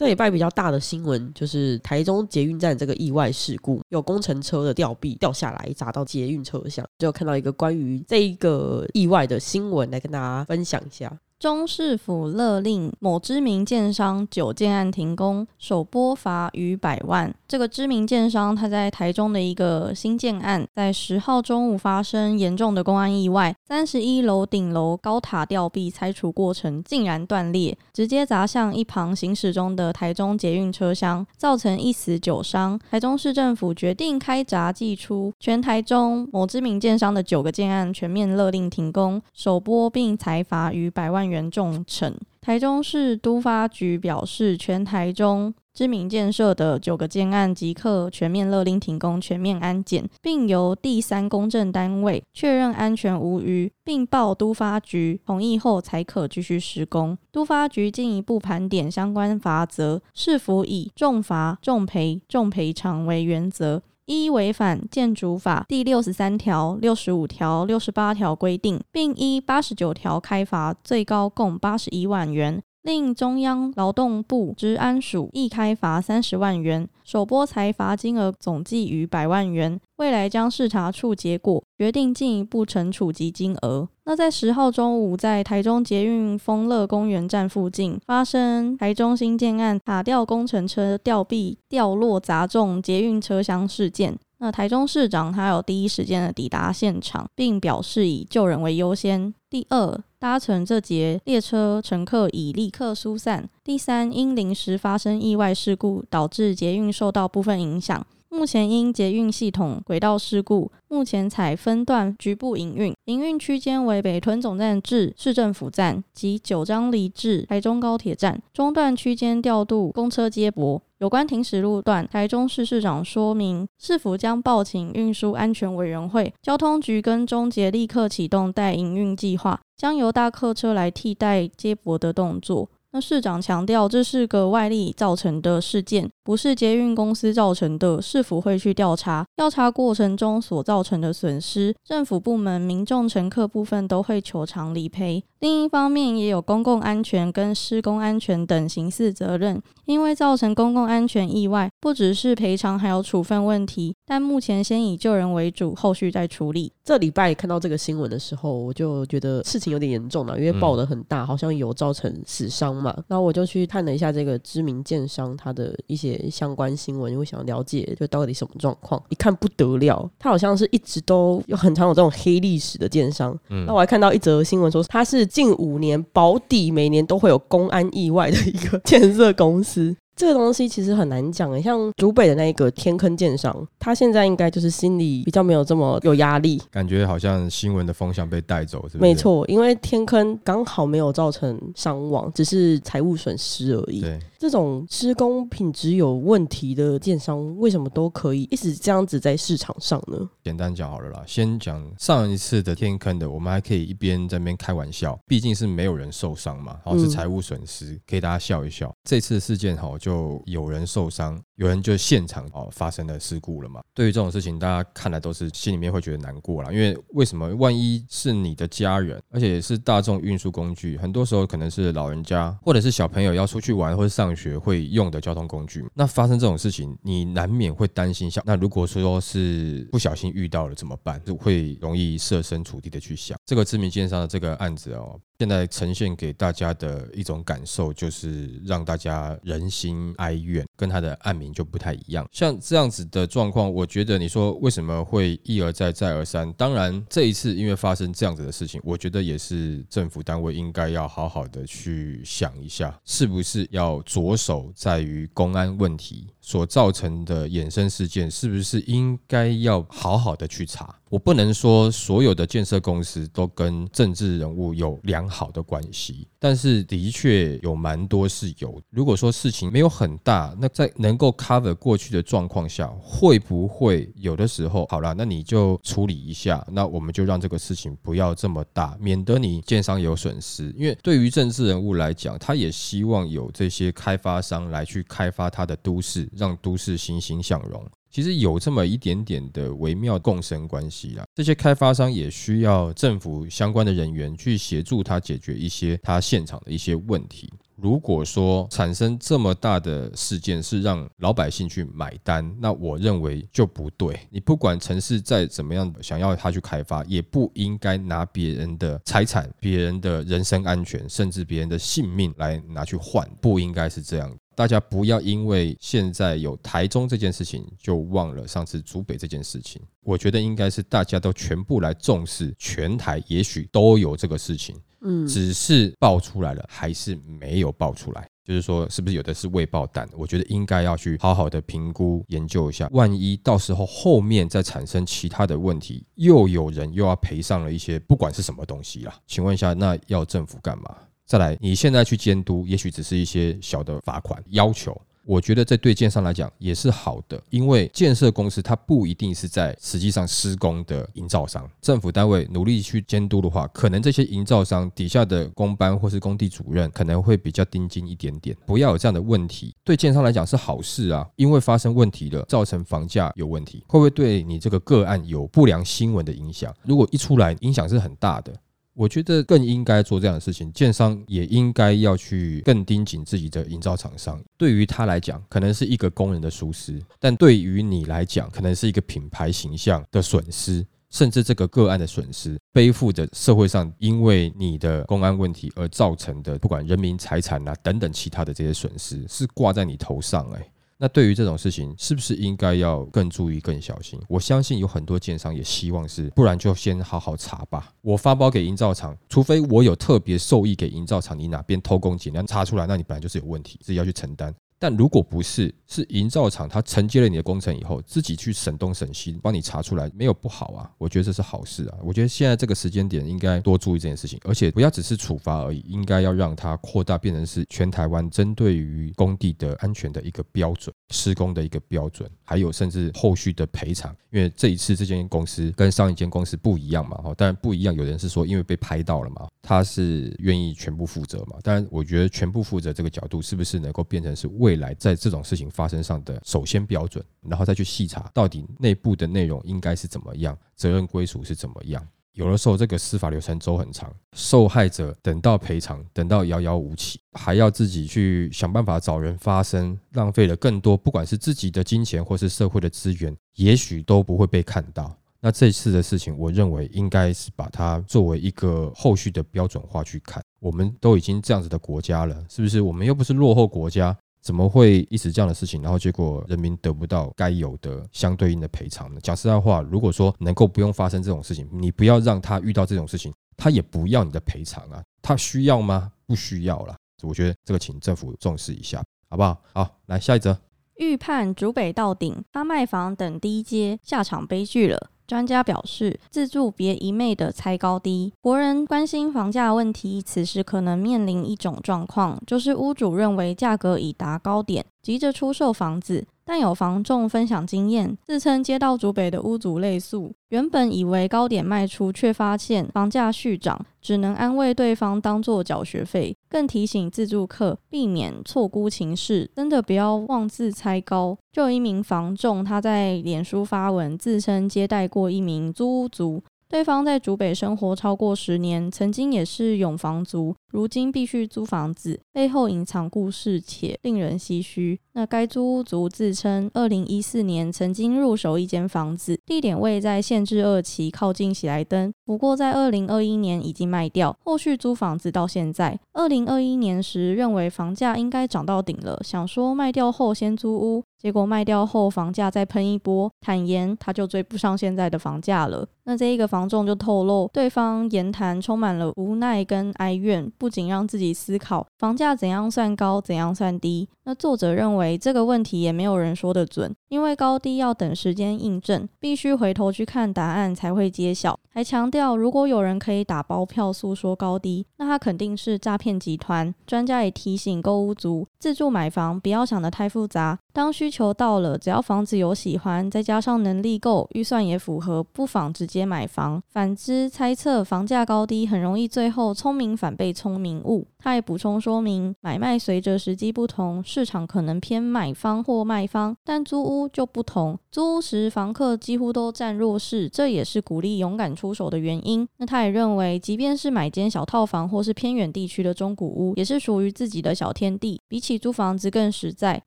这礼拜比较大的新闻就是台中捷运站这个意外事故，有工程车的吊臂掉下来砸到捷运车厢，就看到一个关于这一个意外的新闻，来跟大家分享一下。中市府勒令某知名建商九建案停工，首波罚逾百万。这个知名建商他在台中的一个新建案，在十号中午发生严重的公安意外，三十一楼顶楼高塔吊臂拆除过程竟然断裂，直接砸向一旁行驶中的台中捷运车厢，造成一死九伤。台中市政府决定开闸祭出，全台中某知名建商的九个建案全面勒令停工，首波并裁罚逾百万。元重惩。台中市都发局表示，全台中知名建设的九个建案即刻全面勒令停工、全面安检，并由第三公证单位确认安全无虞，并报都发局同意后才可继续施工。都发局进一步盘点相关罚则，是否以重罚、重赔、重赔偿为原则。一违反建筑法第六十三条、六十五条、六十八条规定，并依八十九条开罚，最高共八十一万元。另中央劳动部治安署亦开罚三十万元，首波财罚金额总计逾百万元。未来将视察处结果，决定进一步惩处及金额。那在十号中午，在台中捷运丰乐公园站附近发生台中新建案塔吊工程车吊臂掉落砸中捷运车厢事件。那台中市长他有第一时间的抵达现场，并表示以救人为优先。第二，搭乘这节列车乘客已立刻疏散。第三，因临时发生意外事故，导致捷运受到部分影响。目前因捷运系统轨道事故，目前采分段局部营运，营运区间为北屯总站至市政府站及九张犁至台中高铁站，中段区间调度公车接驳。有关停驶路段，台中市市长说明，市府将报请运输安全委员会，交通局跟中捷立刻启动代营运计划，将由大客车来替代接驳的动作。那市长强调，这是个外力造成的事件，不是捷运公司造成的。市府会去调查，调查过程中所造成的损失，政府部门、民众、乘客部分都会求偿理赔。另一方面，也有公共安全跟施工安全等刑事责任，因为造成公共安全意外，不只是赔偿，还有处分问题。但目前先以救人为主，后续再处理。这礼拜看到这个新闻的时候，我就觉得事情有点严重了，因为爆的很大，好像有造成死伤嘛。然后我就去看了一下这个知名建商他的一些相关新闻，因为想了解就到底什么状况。一看不得了，他好像是一直都有很常有这种黑历史的建商。那我还看到一则新闻说，他是近五年保底每年都会有公安意外的一个 建设公司。这个东西其实很难讲诶，像竹北的那一个天坑建商，他现在应该就是心里比较没有这么有压力，感觉好像新闻的风向被带走，是没错，因为天坑刚好没有造成伤亡，只是财务损失而已。对。这种施工品质有问题的建商，为什么都可以一直这样子在市场上呢？简单讲好了啦，先讲上一次的天坑的，我们还可以一边在那边开玩笑，毕竟是没有人受伤嘛，好是财务损失，可以大家笑一笑。这次事件哈，就有人受伤，有人就现场哦发生了事故了嘛。对于这种事情，大家看来都是心里面会觉得难过啦，因为为什么？万一是你的家人，而且是大众运输工具，很多时候可能是老人家或者是小朋友要出去玩或者上。学会用的交通工具，那发生这种事情，你难免会担心。像那如果说是不小心遇到了怎么办？就会容易设身处地的去想。这个知名奸商的这个案子哦。现在呈现给大家的一种感受，就是让大家人心哀怨，跟他的案名就不太一样。像这样子的状况，我觉得你说为什么会一而再再而三？当然，这一次因为发生这样子的事情，我觉得也是政府单位应该要好好的去想一下，是不是要着手在于公安问题。所造成的衍生事件，是不是应该要好好的去查？我不能说所有的建设公司都跟政治人物有良好的关系，但是的确有蛮多是有。如果说事情没有很大，那在能够 cover 过去的状况下，会不会有的时候好了，那你就处理一下，那我们就让这个事情不要这么大，免得你建商有损失。因为对于政治人物来讲，他也希望有这些开发商来去开发他的都市，让都市欣欣向荣。其实有这么一点点的微妙共生关系啦。这些开发商也需要政府相关的人员去协助他解决一些他现场的一些问题。如果说产生这么大的事件是让老百姓去买单，那我认为就不对。你不管城市再怎么样想要他去开发，也不应该拿别人的财产、别人的人身安全，甚至别人的性命来拿去换，不应该是这样。大家不要因为现在有台中这件事情，就忘了上次竹北这件事情。我觉得应该是大家都全部来重视，全台也许都有这个事情，嗯，只是爆出来了还是没有爆出来。就是说，是不是有的是未爆弹？我觉得应该要去好好的评估研究一下，万一到时候后面再产生其他的问题，又有人又要赔上了一些不管是什么东西啦。请问一下，那要政府干嘛？再来，你现在去监督，也许只是一些小的罚款要求。我觉得这对建商来讲也是好的，因为建设公司它不一定是在实际上施工的营造商，政府单位努力去监督的话，可能这些营造商底下的工班或是工地主任可能会比较盯紧一点点，不要有这样的问题。对建商来讲是好事啊，因为发生问题了，造成房价有问题，会不会对你这个个案有不良新闻的影响？如果一出来，影响是很大的。我觉得更应该做这样的事情，建商也应该要去更盯紧自己的营造厂商。对于他来讲，可能是一个工人的疏失；但对于你来讲，可能是一个品牌形象的损失，甚至这个个案的损失，背负着社会上因为你的公安问题而造成的，不管人民财产啊等等其他的这些损失，是挂在你头上哎。那对于这种事情，是不是应该要更注意、更小心？我相信有很多建商也希望是，不然就先好好查吧。我发包给营造厂，除非我有特别授意给营造厂，你哪边偷工减料查出来，那你本来就是有问题，自己要去承担。但如果不是，是营造厂他承接了你的工程以后，自己去省东省西，帮你查出来，没有不好啊。我觉得这是好事啊。我觉得现在这个时间点应该多注意这件事情，而且不要只是处罚而已，应该要让它扩大，变成是全台湾针对于工地的安全的一个标准，施工的一个标准，还有甚至后续的赔偿。因为这一次这间公司跟上一间公司不一样嘛，哈，当然不一样。有人是说因为被拍到了嘛，他是愿意全部负责嘛。当然，我觉得全部负责这个角度是不是能够变成是为未来在这种事情发生上的首先标准，然后再去细查到底内部的内容应该是怎么样，责任归属是怎么样。有的时候这个司法流程走很长，受害者等到赔偿等到遥遥无期，还要自己去想办法找人发声，浪费了更多，不管是自己的金钱或是社会的资源，也许都不会被看到。那这次的事情，我认为应该是把它作为一个后续的标准化去看。我们都已经这样子的国家了，是不是？我们又不是落后国家。怎么会一直这样的事情，然后结果人民得不到该有的相对应的赔偿呢？讲实在话，如果说能够不用发生这种事情，你不要让他遇到这种事情，他也不要你的赔偿啊，他需要吗？不需要了。我觉得这个请政府重视一下，好不好？好，来下一则，预判竹北到顶，他卖房等低阶下场悲剧了。专家表示，自住别一昧的猜高低。国人关心房价问题，此时可能面临一种状况，就是屋主认为价格已达高点，急着出售房子。但有房仲分享经验，自称接到竹北的屋主类诉，原本以为高点卖出，却发现房价续涨，只能安慰对方当做缴学费，更提醒自住客避免错估情势，真的不要妄自猜高。就有一名房仲，他在脸书发文，自称接待过一名租屋族。对方在竹北生活超过十年，曾经也是永房族，如今必须租房子，背后隐藏故事且令人唏嘘。那该租屋族自称，二零一四年曾经入手一间房子，地点位在县治二期，靠近喜来登。不过在二零二一年已经卖掉，后续租房子到现在。二零二一年时认为房价应该涨到顶了，想说卖掉后先租屋。结果卖掉后，房价再喷一波，坦言他就追不上现在的房价了。那这一个房仲就透露，对方言谈充满了无奈跟哀怨，不仅让自己思考房价怎样算高，怎样算低。那作者认为这个问题也没有人说得准，因为高低要等时间印证，必须回头去看答案才会揭晓。还强调，如果有人可以打包票诉说高低，那他肯定是诈骗集团。专家也提醒购物族，自住买房不要想得太复杂，当需求到了，只要房子有喜欢，再加上能力够，预算也符合，不妨直接买房。反之，猜测房价高低很容易最后聪明反被聪明误。他也补充说明，买卖随着时机不同，市场可能偏买方或卖方，但租屋就不同。租屋时房客几乎都占弱势，这也是鼓励勇敢出手的原因。那他也认为，即便是买间小套房或是偏远地区的中古屋，也是属于自己的小天地，比起租房子更实在。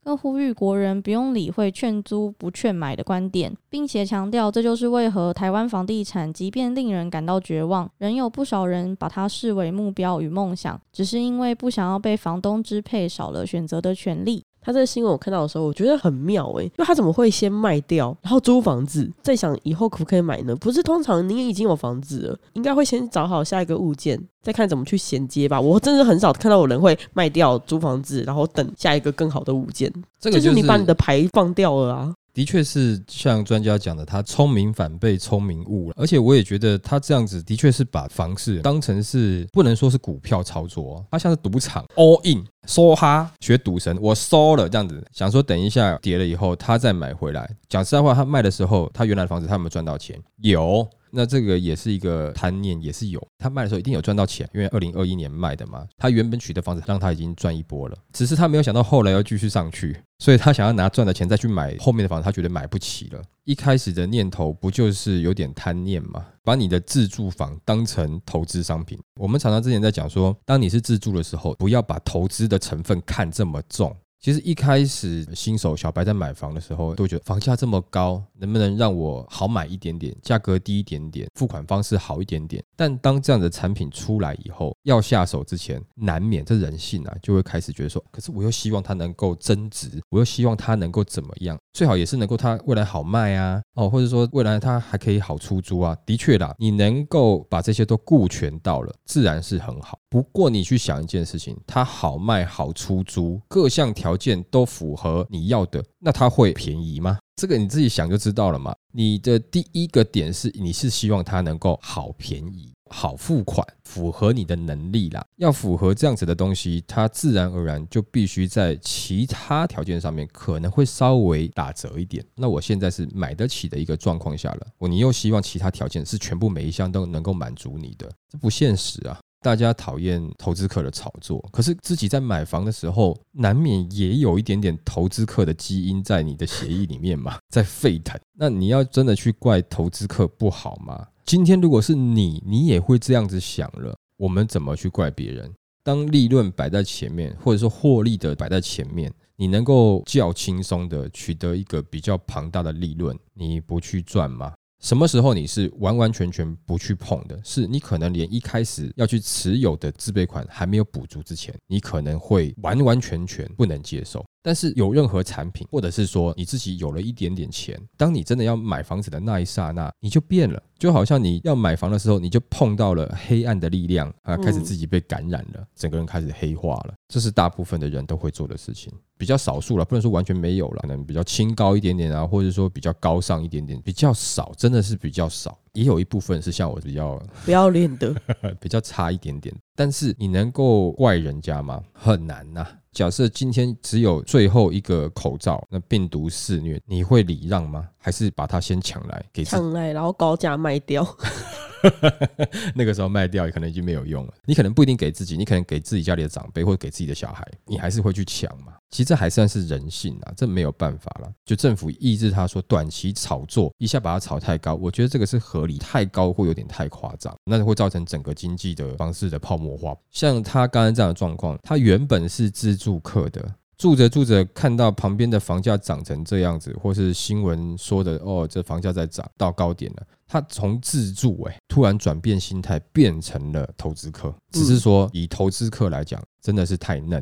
更呼吁国人不用理会劝租不劝买的观点，并且强调，这就是为何台湾房地产即便令人感到绝望，仍有不少人把它视为目标与梦想，只是。因为不想要被房东支配，少了选择的权利。他这个新闻我看到的时候，我觉得很妙诶，因为他怎么会先卖掉，然后租房子，再想以后可不可以买呢？不是通常你已经有房子了，应该会先找好下一个物件，再看怎么去衔接吧。我真的很少看到有人会卖掉租房子，然后等下一个更好的物件。这个就是你把你的牌放掉了啊。的确是像专家讲的，他聪明反被聪明误了。而且我也觉得他这样子的确是把房市当成是不能说是股票操作，他像是赌场 all in 梭哈学赌神，我收了这样子，想说等一下跌了以后他再买回来。讲实在话，他卖的时候他原来的房子他有没有赚到钱？有。那这个也是一个贪念，也是有。他卖的时候一定有赚到钱，因为二零二一年卖的嘛。他原本取的房子让他已经赚一波了，只是他没有想到后来要继续上去，所以他想要拿赚的钱再去买后面的房子，他觉得买不起了。一开始的念头不就是有点贪念吗？把你的自住房当成投资商品。我们常常之前在讲说，当你是自住的时候，不要把投资的成分看这么重。其实一开始新手小白在买房的时候，都觉得房价这么高，能不能让我好买一点点，价格低一点点，付款方式好一点点？但当这样的产品出来以后，要下手之前，难免这人性啊，就会开始觉得说，可是我又希望它能够增值，我又希望它能够怎么样？最好也是能够它未来好卖啊，哦，或者说未来它还可以好出租啊。的确啦，你能够把这些都顾全到了，自然是很好。不过你去想一件事情，它好卖好出租，各项条。条件都符合你要的，那它会便宜吗？这个你自己想就知道了嘛。你的第一个点是，你是希望它能够好便宜、好付款，符合你的能力啦。要符合这样子的东西，它自然而然就必须在其他条件上面可能会稍微打折一点。那我现在是买得起的一个状况下了，我你又希望其他条件是全部每一项都能够满足你的，这不现实啊。大家讨厌投资客的炒作，可是自己在买房的时候，难免也有一点点投资客的基因在你的协议里面嘛，在沸腾。那你要真的去怪投资客不好吗？今天如果是你，你也会这样子想了。我们怎么去怪别人？当利润摆在前面，或者说获利的摆在前面，你能够较轻松的取得一个比较庞大的利润，你不去赚吗？什么时候你是完完全全不去碰的？是你可能连一开始要去持有的自备款还没有补足之前，你可能会完完全全不能接受。但是有任何产品，或者是说你自己有了一点点钱，当你真的要买房子的那一刹那，你就变了，就好像你要买房的时候，你就碰到了黑暗的力量啊，开始自己被感染了，整个人开始黑化了。这是大部分的人都会做的事情，比较少数了，不能说完全没有了，可能比较清高一点点啊，或者说比较高尚一点点，比较少，真的是比较少。也有一部分是像我比较不要脸的，比较差一点点。但是你能够怪人家吗？很难呐。假设今天只有最后一个口罩，那病毒肆虐，你会礼让吗？还是把它先抢来给抢来，然后高价卖掉？那个时候卖掉也可能已经没有用了。你可能不一定给自己，你可能给自己家里的长辈或者给自己的小孩，你还是会去抢嘛。其实这还算是人性啊，这没有办法了。就政府抑制他说短期炒作，一下把它炒太高，我觉得这个是合理。太高会有点太夸张，那会造成整个经济的方式的泡沫化。像他刚刚这样的状况，他原本是自住客的。住着住着，看到旁边的房价涨成这样子，或是新闻说的哦，这房价在涨到高点了。他从自住哎，突然转变心态，变成了投资客。只是说，以投资客来讲，真的是太嫩，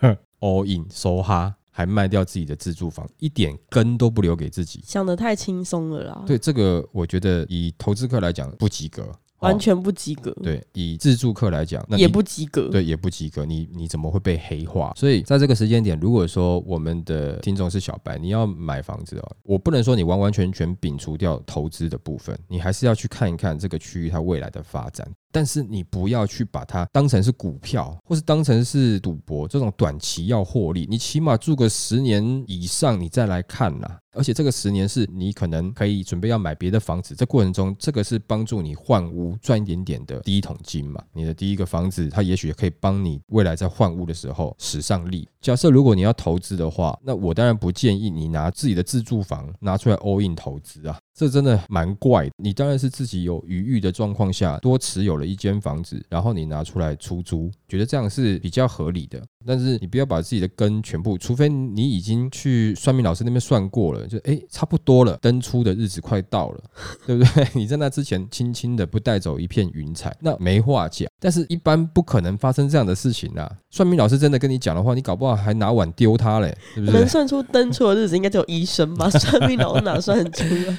all in 收哈，还卖掉自己的自住房，一点根都不留给自己，想得太轻松了啦。对这个，我觉得以投资客来讲不及格。完全不及格，对，以自助客来讲，那也不及格，对，也不及格。你你怎么会被黑化？所以在这个时间点，如果说我们的听众是小白，你要买房子哦，我不能说你完完全全摒除掉投资的部分，你还是要去看一看这个区域它未来的发展。但是你不要去把它当成是股票，或是当成是赌博，这种短期要获利，你起码住个十年以上，你再来看啦。而且这个十年是你可能可以准备要买别的房子，这过程中这个是帮助你换屋赚一点点的第一桶金嘛。你的第一个房子，它也许可以帮你未来在换屋的时候使上力。假设如果你要投资的话，那我当然不建议你拿自己的自住房拿出来 all in 投资啊。这真的蛮怪。你当然是自己有余裕的状况下多持有了一间房子，然后你拿出来出租，觉得这样是比较合理的。但是你不要把自己的根全部，除非你已经去算命老师那边算过了，就哎差不多了，登出的日子快到了，对不对？你在那之前轻轻的不带走一片云彩，那没话讲。但是一般不可能发生这样的事情啊！算命老师真的跟你讲的话，你搞不好还拿碗丢他嘞，是不是？能算出登出的日子，应该只有医生吧？算命老师哪算出来？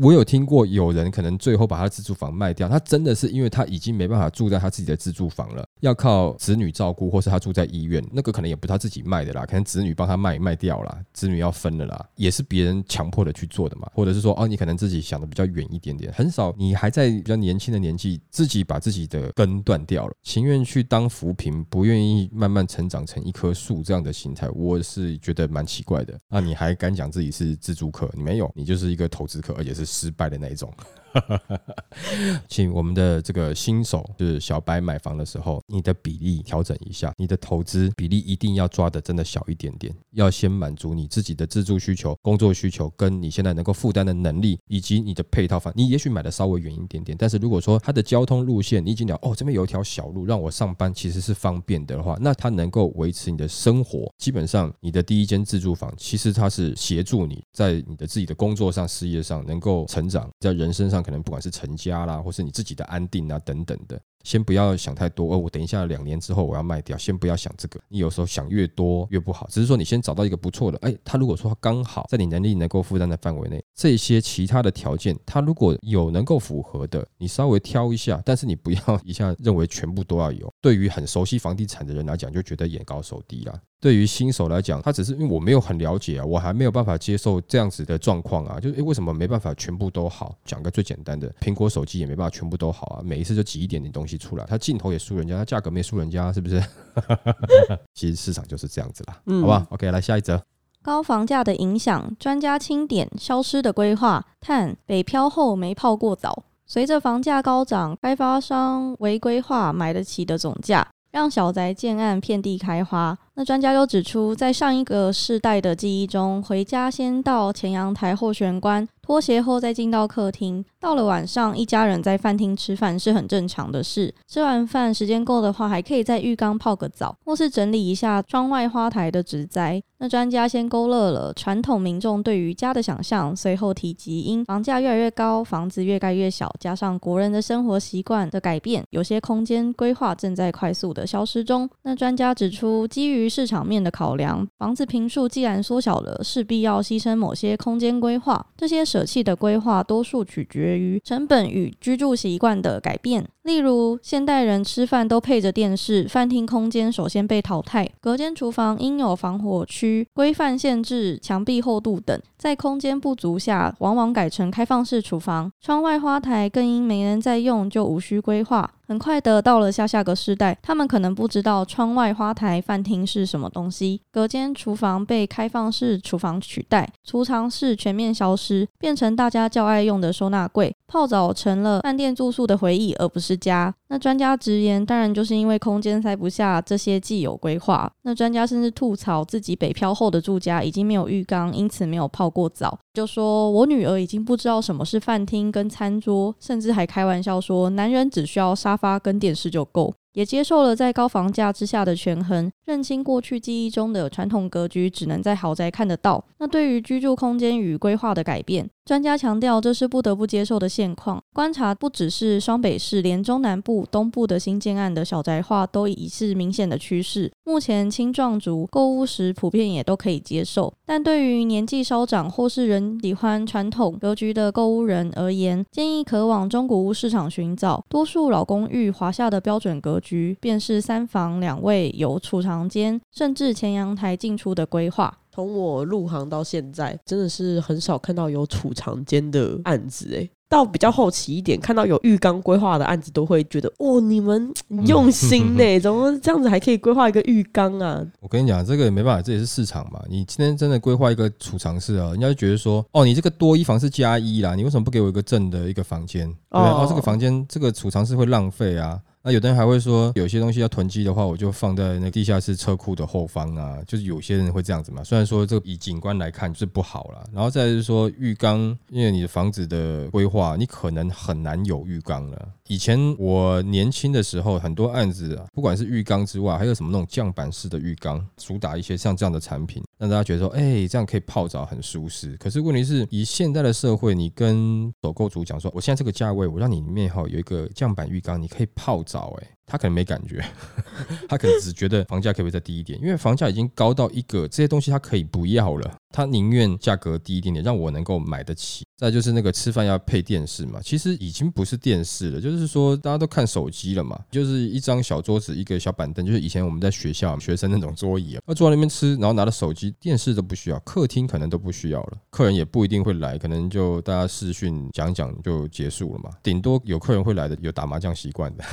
我有听过有人可能最后把他自住房卖掉，他真的是因为他已经没办法住在他自己的自住房了，要靠子女照顾，或是他住在医院，那个可能也不是他自己卖的啦，可能子女帮他卖卖掉了，子女要分了啦，也是别人强迫的去做的嘛，或者是说哦，你可能自己想的比较远一点点，很少你还在比较年轻的年纪，自己把自己的根断掉了，情愿去当浮萍，不愿意慢慢成长成一棵树这样的心态，我是觉得蛮奇怪的。那你还敢讲自己是自住客？你没有，你就是一个投资客，而且是。失败的那一种。请我们的这个新手，就是小白买房的时候，你的比例调整一下，你的投资比例一定要抓的真的小一点点，要先满足你自己的自住需求、工作需求，跟你现在能够负担的能力，以及你的配套房。你也许买的稍微远一点点，但是如果说它的交通路线你已经了，哦，这边有一条小路让我上班其实是方便的话，那它能够维持你的生活。基本上，你的第一间自住房其实它是协助你在你的自己的工作上、事业上能够成长，在人生上。可能不管是成家啦，或是你自己的安定啊等等的，先不要想太多。哦，我等一下两年之后我要卖掉，先不要想这个。你有时候想越多越不好，只是说你先找到一个不错的。哎，他如果说刚好在你能力能够负担的范围内，这些其他的条件，他如果有能够符合的，你稍微挑一下。但是你不要一下认为全部都要有。对于很熟悉房地产的人来讲，就觉得眼高手低啦。对于新手来讲，他只是因为我没有很了解啊，我还没有办法接受这样子的状况啊，就是诶，为什么没办法全部都好？讲个最简单的，苹果手机也没办法全部都好啊，每一次就挤一点点东西出来，它镜头也输人家，它价格没输人家，是不是？其实市场就是这样子啦，嗯好吧？OK，来下一则，高房价的影响，专家清点消失的规划，碳北漂后没泡过澡，随着房价高涨，开发商违规划买得起的总价。让小宅建案遍地开花。那专家又指出，在上一个世代的记忆中，回家先到前阳台后玄关。脱鞋后再进到客厅，到了晚上，一家人在饭厅吃饭是很正常的事。吃完饭时间够的话，还可以在浴缸泡个澡，或是整理一下窗外花台的植栽。那专家先勾勒了传统民众对于家的想象，随后提及因房价越来越高，房子越盖越小，加上国人的生活习惯的改变，有些空间规划正在快速的消失中。那专家指出，基于市场面的考量，房子平数既然缩小了，势必要牺牲某些空间规划，这些。舍弃的规划，多数取决于成本与居住习惯的改变。例如，现代人吃饭都配着电视，饭厅空间首先被淘汰。隔间厨房应有防火区、规范限制、墙壁厚度等，在空间不足下，往往改成开放式厨房。窗外花台更因没人在用，就无需规划。很快的到了下下个世代，他们可能不知道窗外花台饭厅是什么东西。隔间厨房被开放式厨房取代，储藏室全面消失，变成大家较爱用的收纳柜。泡澡成了饭店住宿的回忆，而不是家。那专家直言，当然就是因为空间塞不下这些既有规划。那专家甚至吐槽自己北漂后的住家已经没有浴缸，因此没有泡过澡。就说我女儿已经不知道什么是饭厅跟餐桌，甚至还开玩笑说，男人只需要沙发跟电视就够。也接受了在高房价之下的权衡，认清过去记忆中的传统格局只能在豪宅看得到。那对于居住空间与规划的改变，专家强调，这是不得不接受的现况。观察不只是双北市，连中南部、东部的新建案的小宅化都已是明显的趋势。目前青壮族购物时普遍也都可以接受，但对于年纪稍长或是人喜欢传统格局的购物人而言，建议可往中古屋市场寻找。多数老公寓华夏的标准格局，便是三房两卫，有储藏间，甚至前阳台进出的规划。从我入行到现在，真的是很少看到有储藏间的案子诶。到比较后期一点，看到有浴缸规划的案子，都会觉得哦，你们用心呢，怎么这样子还可以规划一个浴缸啊？我跟你讲，这个也没办法，这也是市场嘛。你今天真的规划一个储藏室啊，人家就觉得说，哦，你这个多一房是加一啦，你为什么不给我一个正的一个房间？对，哦，这个房间这个储藏室会浪费啊。那有的人还会说，有些东西要囤积的话，我就放在那地下室车库的后方啊。就是有些人会这样子嘛。虽然说这个以景观来看是不好了，然后再是说浴缸，因为你的房子的规划，你可能很难有浴缸了。以前我年轻的时候，很多案子啊，不管是浴缸之外，还有什么那种降板式的浴缸，主打一些像这样的产品，让大家觉得说，哎，这样可以泡澡很舒适。可是问题是，以现在的社会，你跟首购族讲说，我现在这个价位，我让你里面哈有一个降板浴缸，你可以泡澡，哎。他可能没感觉，他可能只觉得房价可不可以再低一点，因为房价已经高到一个这些东西他可以不要了，他宁愿价格低一点点，让我能够买得起。再就是那个吃饭要配电视嘛，其实已经不是电视了，就是说大家都看手机了嘛，就是一张小桌子，一个小板凳，就是以前我们在学校学生那种桌椅啊，坐在那边吃，然后拿着手机，电视都不需要，客厅可能都不需要了，客人也不一定会来，可能就大家视讯讲讲就结束了嘛，顶多有客人会来的，有打麻将习惯的。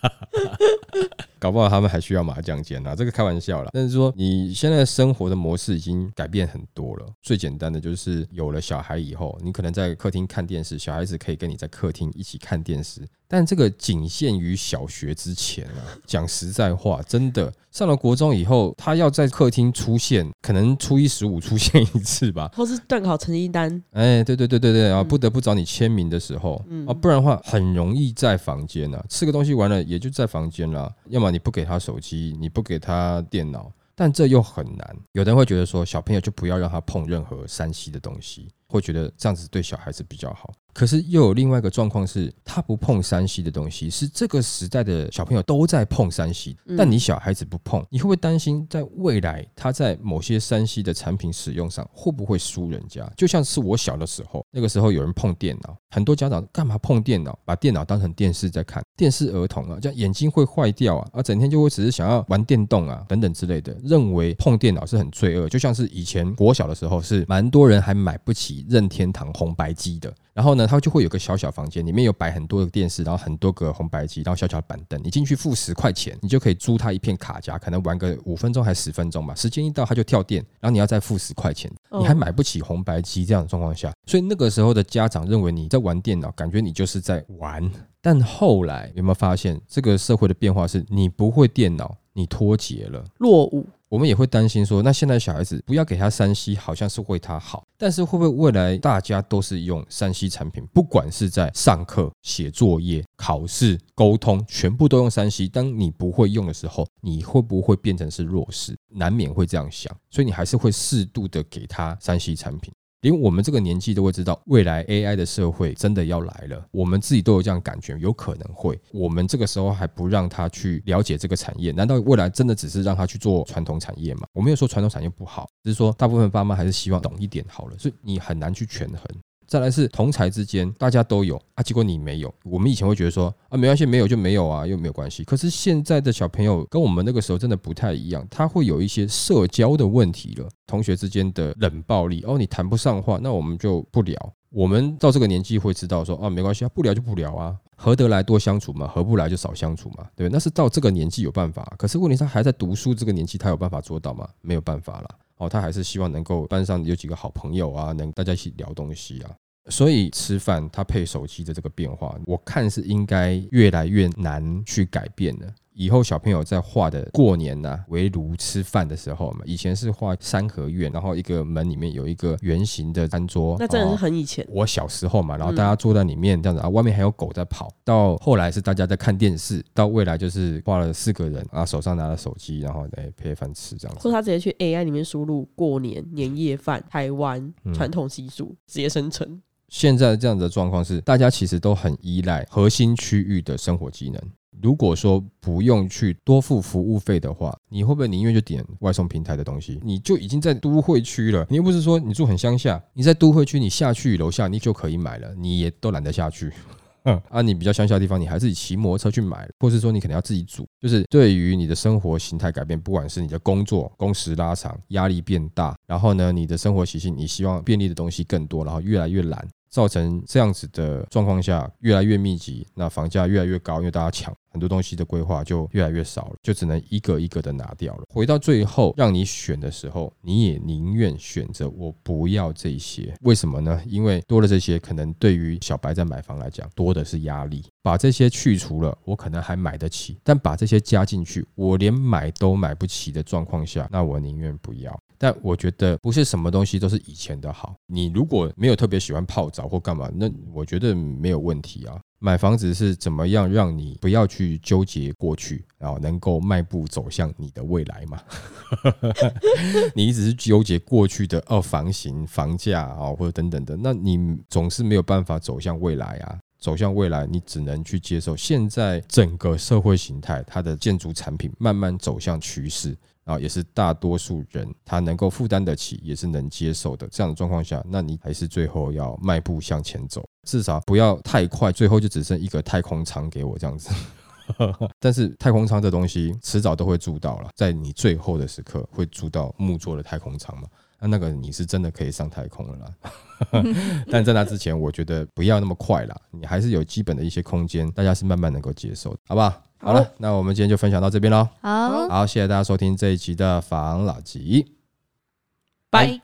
搞不好他们还需要麻将间啊，这个开玩笑了。但是说你现在生活的模式已经改变很多了。最简单的就是有了小孩以后，你可能在客厅看电视，小孩子可以跟你在客厅一起看电视。但这个仅限于小学之前啊。讲实在话，真的上了国中以后，他要在客厅出现，可能初一十五出现一次吧，或是段考成绩单。哎，对对对对对啊，不得不找你签名的时候啊，不然的话很容易在房间啊，吃个东西完了也就在房间了。要么你不给他手机，你不给他电脑，但这又很难。有的人会觉得说，小朋友就不要让他碰任何山西的东西，会觉得这样子对小孩子比较好。可是又有另外一个状况是，他不碰山西的东西，是这个时代的小朋友都在碰山西，但你小孩子不碰，你会不会担心在未来他在某些山西的产品使用上会不会输人家？就像是我小的时候，那个时候有人碰电脑，很多家长干嘛碰电脑？把电脑当成电视在看，电视儿童啊，这样眼睛会坏掉啊，啊，整天就会只是想要玩电动啊，等等之类的，认为碰电脑是很罪恶。就像是以前我小的时候，是蛮多人还买不起任天堂红白机的。然后呢，它就会有个小小房间，里面有摆很多的电视，然后很多个红白机，然后小小的板凳。你进去付十块钱，你就可以租它一片卡夹，可能玩个五分钟还十分钟吧。时间一到，它就跳电，然后你要再付十块钱，你还买不起红白机这样的状况下，所以那个时候的家长认为你在玩电脑，感觉你就是在玩。但后来有没有发现，这个社会的变化是你不会电脑，你脱节了，落伍。我们也会担心说，那现在小孩子不要给他三 C，好像是为他好，但是会不会未来大家都是用三 C 产品，不管是在上课、写作业、考试、沟通，全部都用三 C。当你不会用的时候，你会不会变成是弱势？难免会这样想，所以你还是会适度的给他三 C 产品。连我们这个年纪都会知道，未来 AI 的社会真的要来了。我们自己都有这样感觉，有可能会。我们这个时候还不让他去了解这个产业，难道未来真的只是让他去做传统产业吗？我没有说传统产业不好，只是说大部分爸妈还是希望懂一点好了，所以你很难去权衡。再来是同才之间，大家都有啊，结果你没有。我们以前会觉得说啊，没关系，没有就没有啊，又没有关系。可是现在的小朋友跟我们那个时候真的不太一样，他会有一些社交的问题了，同学之间的冷暴力哦，你谈不上话，那我们就不聊。我们到这个年纪会知道说啊，没关系啊，不聊就不聊啊，合得来多相处嘛，合不来就少相处嘛，对那是到这个年纪有办法，可是问题他还在读书这个年纪，他有办法做到吗？没有办法了。哦，他还是希望能够班上有几个好朋友啊，能大家一起聊东西啊。所以吃饭它配手机的这个变化，我看是应该越来越难去改变的。以后小朋友在画的过年呐、围炉吃饭的时候嘛，以前是画三合院，然后一个门里面有一个圆形的餐桌，那真的是哦很以前。我小时候嘛，然后嗯大家坐在里面这样子啊，外面还有狗在跑。到后来是大家在看电视，到未来就是画了四个人啊，手上拿着手机，然后哎配饭吃这样子。或者他直接去 AI 里面输入过年年夜饭、台湾嗯传统习俗，直接生成。现在这样的状况是，大家其实都很依赖核心区域的生活机能。如果说不用去多付服务费的话，你会不会宁愿就点外送平台的东西？你就已经在都会区了，你又不是说你住很乡下，你在都会区，你下去楼下你就可以买了，你也都懒得下去。嗯，啊，你比较乡下的地方，你还自己骑摩托车去买，或是说你可能要自己煮，就是对于你的生活形态改变，不管是你的工作工时拉长，压力变大，然后呢，你的生活习性，你希望便利的东西更多，然后越来越懒，造成这样子的状况下越来越密集，那房价越来越高，因为大家抢很多东西的规划就越来越少了，就只能一个一个的拿掉了。回到最后让你选的时候，你也宁愿选择我不要这些，为什么呢？因为多了这些，可能对于小白在买房来讲，多的是压力。把这些去除了，我可能还买得起，但把这些加进去，我连买都买不起的状况下，那我宁愿不要。但我觉得不是什么东西都是以前的好。你如果没有特别喜欢泡澡或干嘛，那我觉得没有问题啊。买房子是怎么样让你不要去纠结过去，然后能够迈步走向你的未来嘛？你一直是纠结过去的哦房型、房价啊、或者等等的，那你总是没有办法走向未来啊。走向未来，你只能去接受现在整个社会形态，它的建筑产品慢慢走向趋势。啊，也是大多数人他能够负担得起，也是能接受的这样的状况下，那你还是最后要迈步向前走，至少不要太快，最后就只剩一个太空舱给我这样子。但是太空舱这东西迟早都会住到了，在你最后的时刻会住到木做的太空舱嘛？那那个你是真的可以上太空了啦。但在那之前，我觉得不要那么快啦，你还是有基本的一些空间，大家是慢慢能够接受的，好不好？好了，那我们今天就分享到这边喽。好，好，谢谢大家收听这一集的防老吉，拜。